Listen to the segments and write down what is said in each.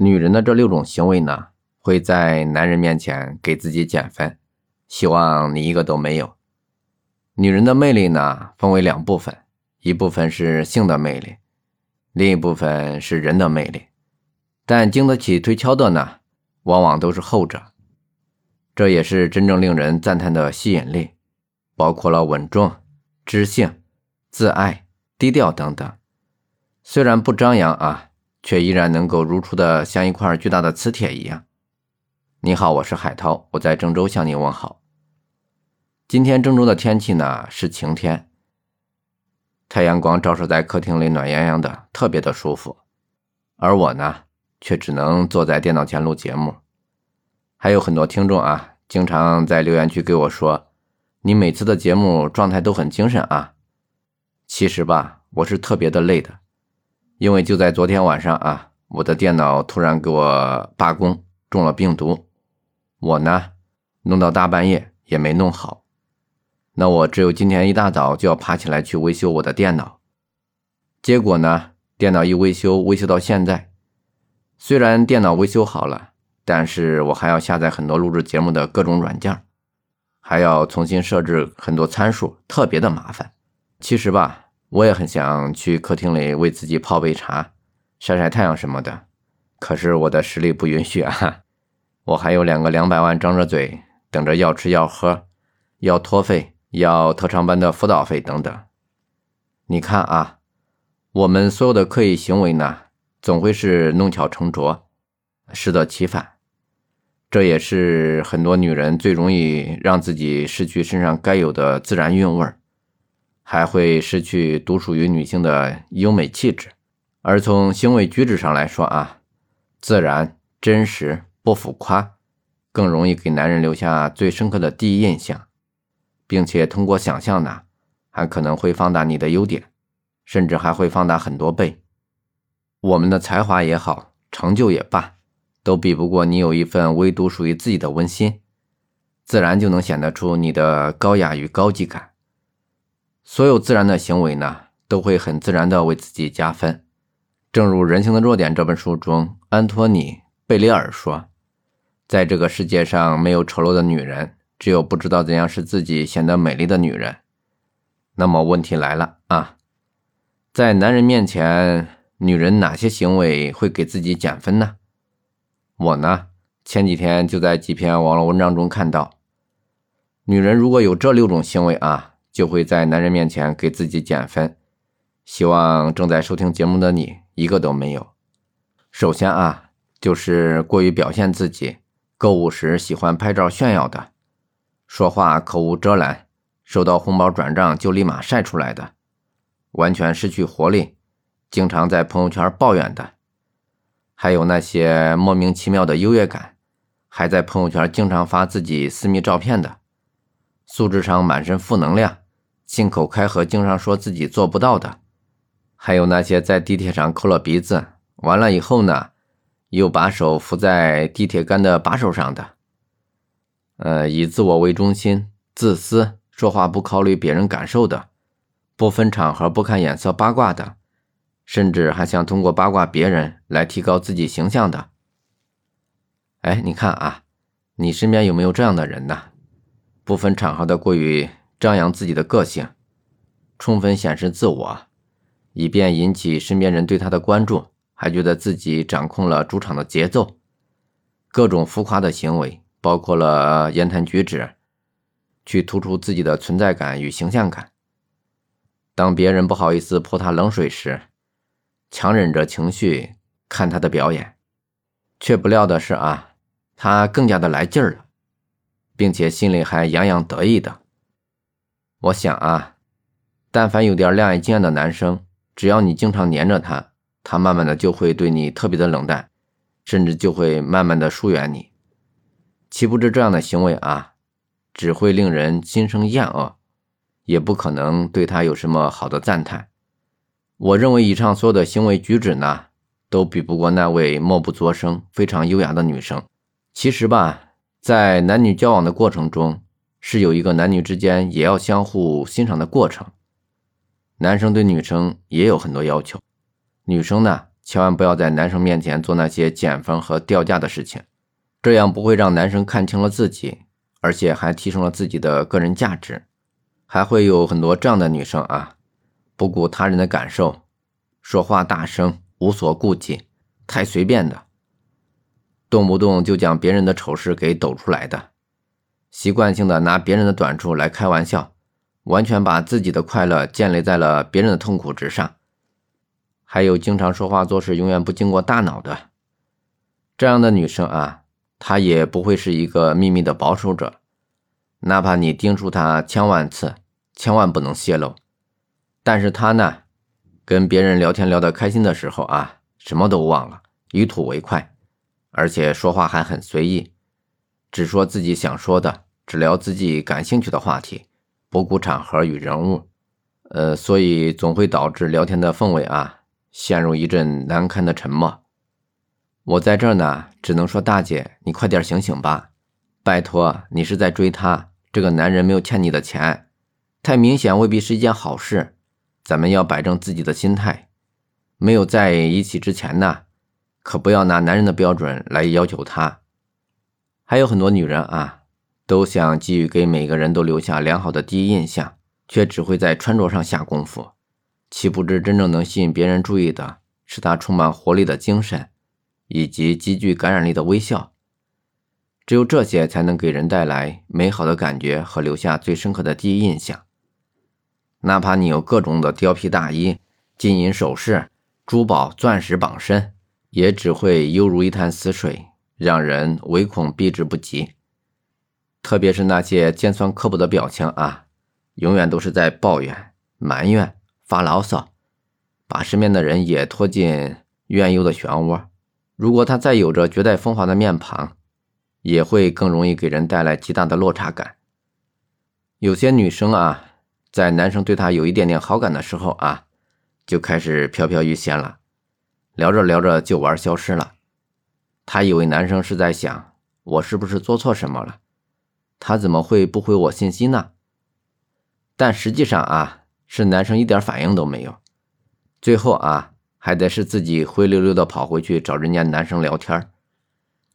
女人的这六种行为呢，会在男人面前给自己减分，希望你一个都没有。女人的魅力呢，分为两部分，一部分是性的魅力，另一部分是人的魅力。但经得起推敲的呢，往往都是后者。这也是真正令人赞叹的吸引力，包括了稳重、知性、自爱、低调等等。虽然不张扬啊。却依然能够如初的像一块巨大的磁铁一样。你好，我是海涛，我在郑州向您问好。今天郑州的天气呢是晴天，太阳光照射在客厅里，暖洋洋的，特别的舒服。而我呢，却只能坐在电脑前录节目。还有很多听众啊，经常在留言区给我说：“你每次的节目状态都很精神啊。”其实吧，我是特别的累的。因为就在昨天晚上啊，我的电脑突然给我罢工，中了病毒。我呢，弄到大半夜也没弄好。那我只有今天一大早就要爬起来去维修我的电脑。结果呢，电脑一维修，维修到现在，虽然电脑维修好了，但是我还要下载很多录制节目的各种软件，还要重新设置很多参数，特别的麻烦。其实吧。我也很想去客厅里为自己泡杯茶、晒晒太阳什么的，可是我的实力不允许啊！我还有两个两百万张着嘴等着要吃要喝、要托费、要特长班的辅导费等等。你看啊，我们所有的刻意行为呢，总会是弄巧成拙、适得其反，这也是很多女人最容易让自己失去身上该有的自然韵味儿。还会失去独属于女性的优美气质，而从行为举止上来说啊，自然、真实、不浮夸，更容易给男人留下最深刻的第一印象，并且通过想象呢，还可能会放大你的优点，甚至还会放大很多倍。我们的才华也好，成就也罢，都比不过你有一份唯独属于自己的温馨，自然就能显得出你的高雅与高级感。所有自然的行为呢，都会很自然的为自己加分。正如《人性的弱点》这本书中，安托尼·贝里尔说：“在这个世界上，没有丑陋的女人，只有不知道怎样使自己显得美丽的女人。”那么问题来了啊，在男人面前，女人哪些行为会给自己减分呢？我呢，前几天就在几篇网络文章中看到，女人如果有这六种行为啊。就会在男人面前给自己减分，希望正在收听节目的你一个都没有。首先啊，就是过于表现自己，购物时喜欢拍照炫耀的，说话口无遮拦，收到红包转账就立马晒出来的，完全失去活力，经常在朋友圈抱怨的，还有那些莫名其妙的优越感，还在朋友圈经常发自己私密照片的，素质上满身负能量。信口开河，经常说自己做不到的，还有那些在地铁上抠了鼻子，完了以后呢，又把手扶在地铁杆的把手上的，呃，以自我为中心、自私、说话不考虑别人感受的，不分场合、不看眼色八卦的，甚至还想通过八卦别人来提高自己形象的。哎，你看啊，你身边有没有这样的人呢？不分场合的过于。张扬自己的个性，充分显示自我，以便引起身边人对他的关注，还觉得自己掌控了主场的节奏。各种浮夸的行为，包括了言谈举止，去突出自己的存在感与形象感。当别人不好意思泼他冷水时，强忍着情绪看他的表演，却不料的是啊，他更加的来劲儿了，并且心里还洋洋得意的。我想啊，但凡有点恋爱经验的男生，只要你经常黏着他，他慢慢的就会对你特别的冷淡，甚至就会慢慢的疏远你。岂不知这样的行为啊，只会令人心生厌恶，也不可能对他有什么好的赞叹。我认为以上所有的行为举止呢，都比不过那位默不作声、非常优雅的女生。其实吧，在男女交往的过程中，是有一个男女之间也要相互欣赏的过程。男生对女生也有很多要求，女生呢千万不要在男生面前做那些减分和掉价的事情，这样不会让男生看清了自己，而且还提升了自己的个人价值。还会有很多这样的女生啊，不顾他人的感受，说话大声，无所顾忌，太随便的，动不动就将别人的丑事给抖出来的，习惯性的拿别人的短处来开玩笑，完全把自己的快乐建立在了别人的痛苦之上。还有经常说话做事永远不经过大脑的这样的女生啊，她也不会是一个秘密的保守者。哪怕你叮嘱她千万次，千万不能泄露，但是他呢，跟别人聊天聊得开心的时候啊，什么都忘了，以吐为快，而且说话还很随意，只说自己想说的，只聊自己感兴趣的话题，不顾场合与人物，呃，所以总会导致聊天的氛围啊，陷入一阵难堪的沉默。我在这儿呢，只能说大姐，你快点醒醒吧。拜托，你是在追他？这个男人没有欠你的钱，太明显未必是一件好事。咱们要摆正自己的心态。没有在一起之前呢，可不要拿男人的标准来要求他。还有很多女人啊，都想给予给每个人都留下良好的第一印象，却只会在穿着上下功夫，岂不知真正能吸引别人注意的是她充满活力的精神，以及极具感染力的微笑。只有这些才能给人带来美好的感觉和留下最深刻的第一印象。哪怕你有各种的貂皮大衣、金银首饰、珠宝、钻石绑身，也只会犹如一潭死水，让人唯恐避之不及。特别是那些尖酸刻薄的表情啊，永远都是在抱怨、埋怨、发牢骚，把身边的人也拖进怨尤的漩涡。如果他再有着绝代风华的面庞，也会更容易给人带来极大的落差感。有些女生啊，在男生对她有一点点好感的时候啊，就开始飘飘欲仙了，聊着聊着就玩消失了。她以为男生是在想我是不是做错什么了，他怎么会不回我信息呢？但实际上啊，是男生一点反应都没有，最后啊，还得是自己灰溜溜的跑回去找人家男生聊天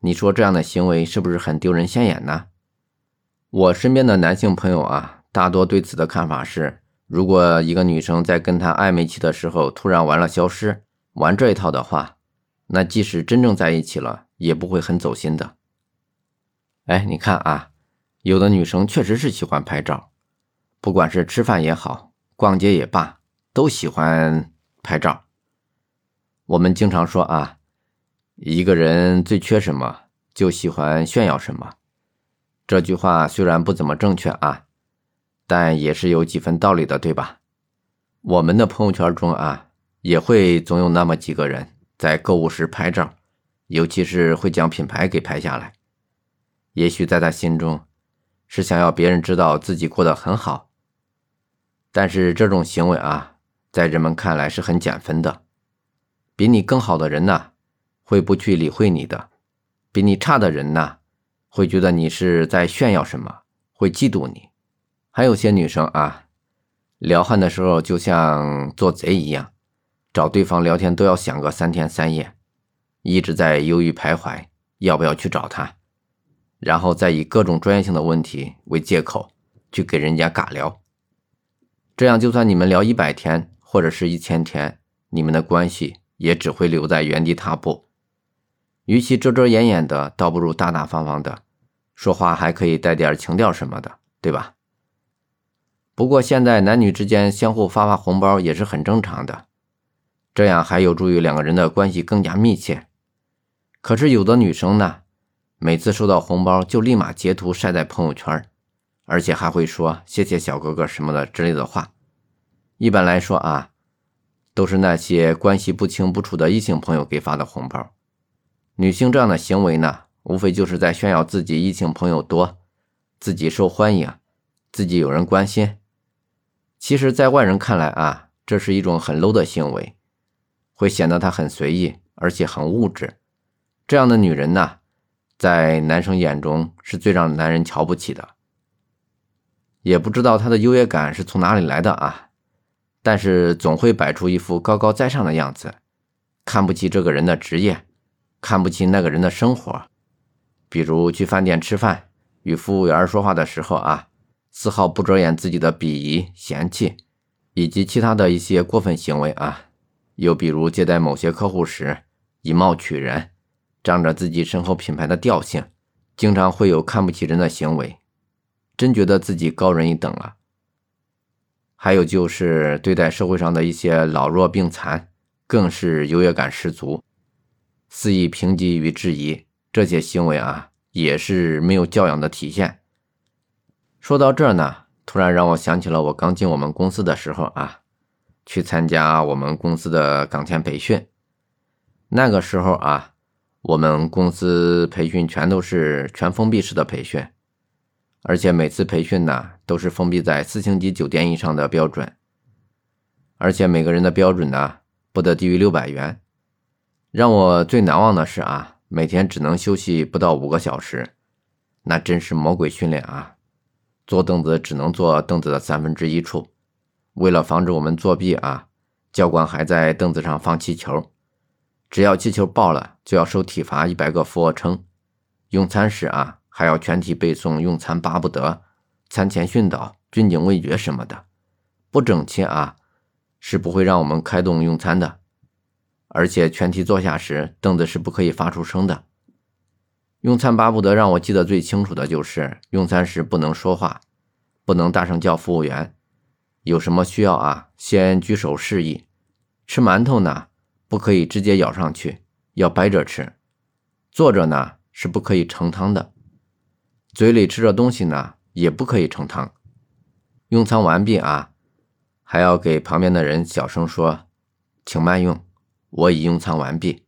你说这样的行为是不是很丢人现眼呢？我身边的男性朋友啊，大多对此的看法是：如果一个女生在跟他暧昧期的时候突然完了消失，玩这一套的话，那即使真正在一起了，也不会很走心的。哎，你看啊，有的女生确实是喜欢拍照，不管是吃饭也好，逛街也罢，都喜欢拍照。我们经常说啊。一个人最缺什么，就喜欢炫耀什么。这句话虽然不怎么正确啊，但也是有几分道理的，对吧？我们的朋友圈中啊，也会总有那么几个人在购物时拍照，尤其是会将品牌给拍下来。也许在他心中，是想要别人知道自己过得很好。但是这种行为啊，在人们看来是很减分的。比你更好的人呢？会不去理会你的，比你差的人呢，会觉得你是在炫耀什么，会嫉妒你。还有些女生啊，撩汉的时候就像做贼一样，找对方聊天都要想个三天三夜，一直在犹豫徘徊，要不要去找他，然后再以各种专业性的问题为借口去给人家尬聊。这样，就算你们聊一百天或者是一千天，你们的关系也只会留在原地踏步。与其遮遮掩掩的，倒不如大大方方的说话，还可以带点情调什么的，对吧？不过现在男女之间相互发发红包也是很正常的，这样还有助于两个人的关系更加密切。可是有的女生呢，每次收到红包就立马截图晒在朋友圈，而且还会说“谢谢小哥哥”什么的之类的话。一般来说啊，都是那些关系不清不楚的异性朋友给发的红包。女性这样的行为呢，无非就是在炫耀自己异性朋友多，自己受欢迎，自己有人关心。其实，在外人看来啊，这是一种很 low 的行为，会显得她很随意，而且很物质。这样的女人呢，在男生眼中是最让男人瞧不起的。也不知道她的优越感是从哪里来的啊，但是总会摆出一副高高在上的样子。看不起这个人的职业，看不起那个人的生活。比如去饭店吃饭，与服务员说话的时候啊，丝毫不遮掩自己的鄙夷、嫌弃，以及其他的一些过分行为啊。又比如接待某些客户时，以貌取人，仗着自己身后品牌的调性，经常会有看不起人的行为，真觉得自己高人一等了。还有就是对待社会上的一些老弱病残，更是优越感十足，肆意评级与质疑，这些行为啊，也是没有教养的体现。说到这儿呢，突然让我想起了我刚进我们公司的时候啊，去参加我们公司的岗前培训。那个时候啊，我们公司培训全都是全封闭式的培训。而且每次培训呢，都是封闭在四星级酒店以上的标准，而且每个人的标准呢，不得低于六百元。让我最难忘的是啊，每天只能休息不到五个小时，那真是魔鬼训练啊！坐凳子只能坐凳子的三分之一处，为了防止我们作弊啊，教官还在凳子上放气球，只要气球爆了，就要受体罚一百个俯卧撑。用餐时啊。还要全体背诵用餐巴不得、餐前训导、军警味觉什么的，不整齐啊，是不会让我们开动用餐的。而且全体坐下时，凳子是不可以发出声的。用餐巴不得让我记得最清楚的就是用餐时不能说话，不能大声叫服务员，有什么需要啊，先举手示意。吃馒头呢，不可以直接咬上去，要掰着吃。坐着呢，是不可以盛汤的。嘴里吃着东西呢，也不可以盛汤。用餐完毕啊，还要给旁边的人小声说：“请慢用，我已用餐完毕。”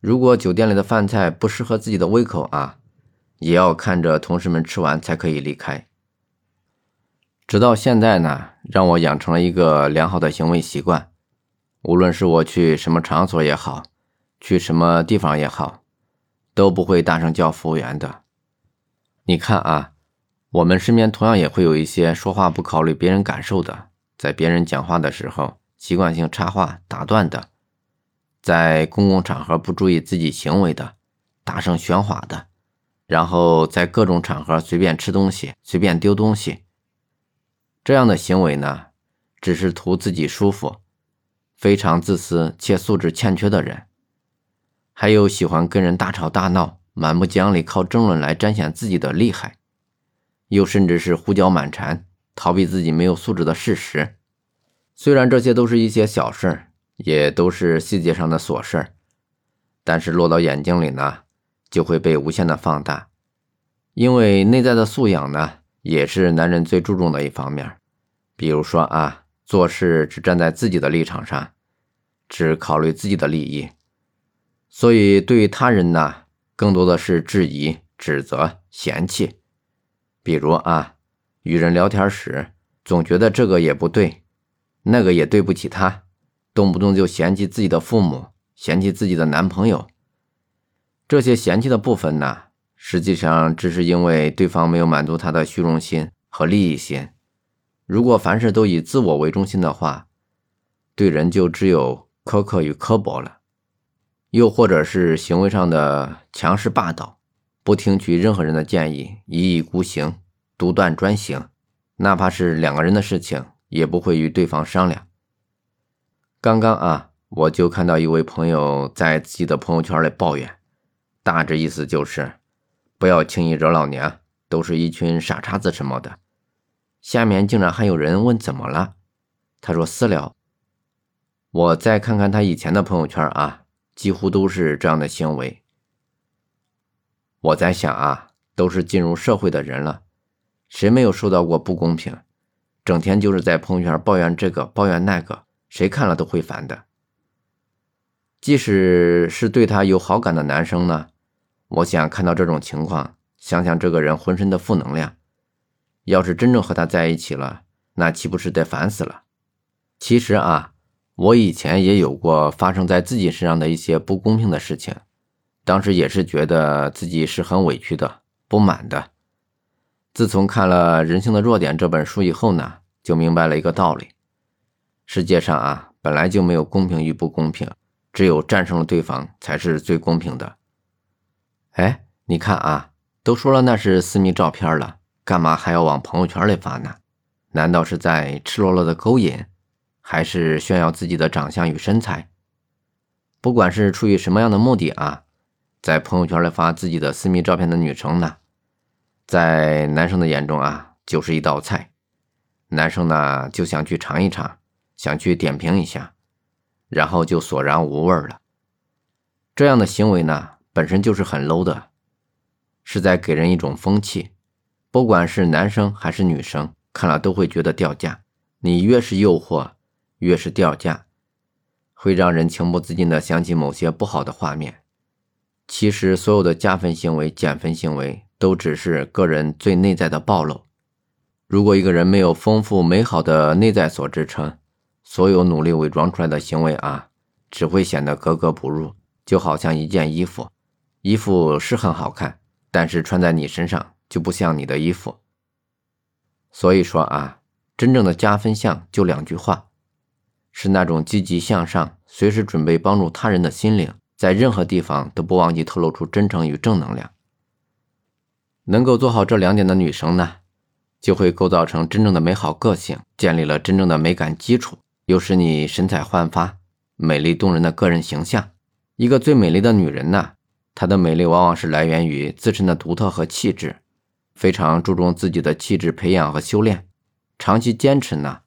如果酒店里的饭菜不适合自己的胃口啊，也要看着同事们吃完才可以离开。直到现在呢，让我养成了一个良好的行为习惯，无论是我去什么场所也好，去什么地方也好，都不会大声叫服务员的。你看啊，我们身边同样也会有一些说话不考虑别人感受的，在别人讲话的时候习惯性插话打断的，在公共场合不注意自己行为的，大声喧哗的，然后在各种场合随便吃东西、随便丢东西，这样的行为呢，只是图自己舒服，非常自私且素质欠缺的人，还有喜欢跟人大吵大闹。满不讲理，靠争论来彰显自己的厉害，又甚至是胡搅蛮缠，逃避自己没有素质的事实。虽然这些都是一些小事儿，也都是细节上的琐事儿，但是落到眼睛里呢，就会被无限的放大。因为内在的素养呢，也是男人最注重的一方面。比如说啊，做事只站在自己的立场上，只考虑自己的利益，所以对他人呢。更多的是质疑、指责、嫌弃，比如啊，与人聊天时总觉得这个也不对，那个也对不起他，动不动就嫌弃自己的父母，嫌弃自己的男朋友。这些嫌弃的部分呢，实际上只是因为对方没有满足他的虚荣心和利益心。如果凡事都以自我为中心的话，对人就只有苛刻与刻薄了。又或者是行为上的强势霸道，不听取任何人的建议，一意孤行，独断专行，哪怕是两个人的事情，也不会与对方商量。刚刚啊，我就看到一位朋友在自己的朋友圈里抱怨，大致意思就是不要轻易惹老娘，都是一群傻叉子什么的。下面竟然还有人问怎么了，他说私聊。我再看看他以前的朋友圈啊。几乎都是这样的行为。我在想啊，都是进入社会的人了，谁没有受到过不公平？整天就是在朋友圈抱怨这个抱怨那个，谁看了都会烦的。即使是对他有好感的男生呢，我想看到这种情况，想想这个人浑身的负能量，要是真正和他在一起了，那岂不是得烦死了？其实啊。我以前也有过发生在自己身上的一些不公平的事情，当时也是觉得自己是很委屈的、不满的。自从看了《人性的弱点》这本书以后呢，就明白了一个道理：世界上啊，本来就没有公平与不公平，只有战胜了对方才是最公平的。哎，你看啊，都说了那是私密照片了，干嘛还要往朋友圈里发呢？难道是在赤裸裸的勾引，还是炫耀自己的长相与身材？不管是出于什么样的目的啊，在朋友圈里发自己的私密照片的女生呢，在男生的眼中啊，就是一道菜。男生呢就想去尝一尝，想去点评一下，然后就索然无味了。这样的行为呢，本身就是很 low 的，是在给人一种风气，不管是男生还是女生，看了都会觉得掉价。你越是诱惑，越是掉价，会让人情不自禁的想起某些不好的画面。其实，所有的加分行为、减分行为，都只是个人最内在的暴露。如果一个人没有丰富美好的内在所支撑，所有努力伪装出来的行为啊，只会显得格格不入。就好像一件衣服，衣服是很好看，但是穿在你身上就不像你的衣服。所以说啊，真正的加分项就两句话，是那种积极向上、随时准备帮助他人的心灵，在任何地方都不忘记透露出真诚与正能量。能够做好这两点的女生呢？就会构造成真正的美好个性，建立了真正的美感基础，又使你神采焕发、美丽动人的个人形象。一个最美丽的女人呢，她的美丽往往是来源于自身的独特和气质，非常注重自己的气质培养和修炼，长期坚持呢，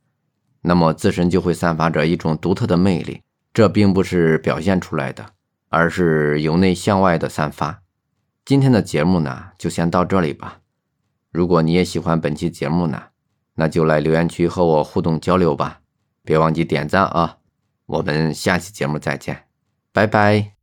那么自身就会散发着一种独特的魅力。这并不是表现出来的，而是由内向外的散发。今天的节目呢，就先到这里吧。如果你也喜欢本期节目呢，那就来留言区和我互动交流吧，别忘记点赞啊！我们下期节目再见，拜拜。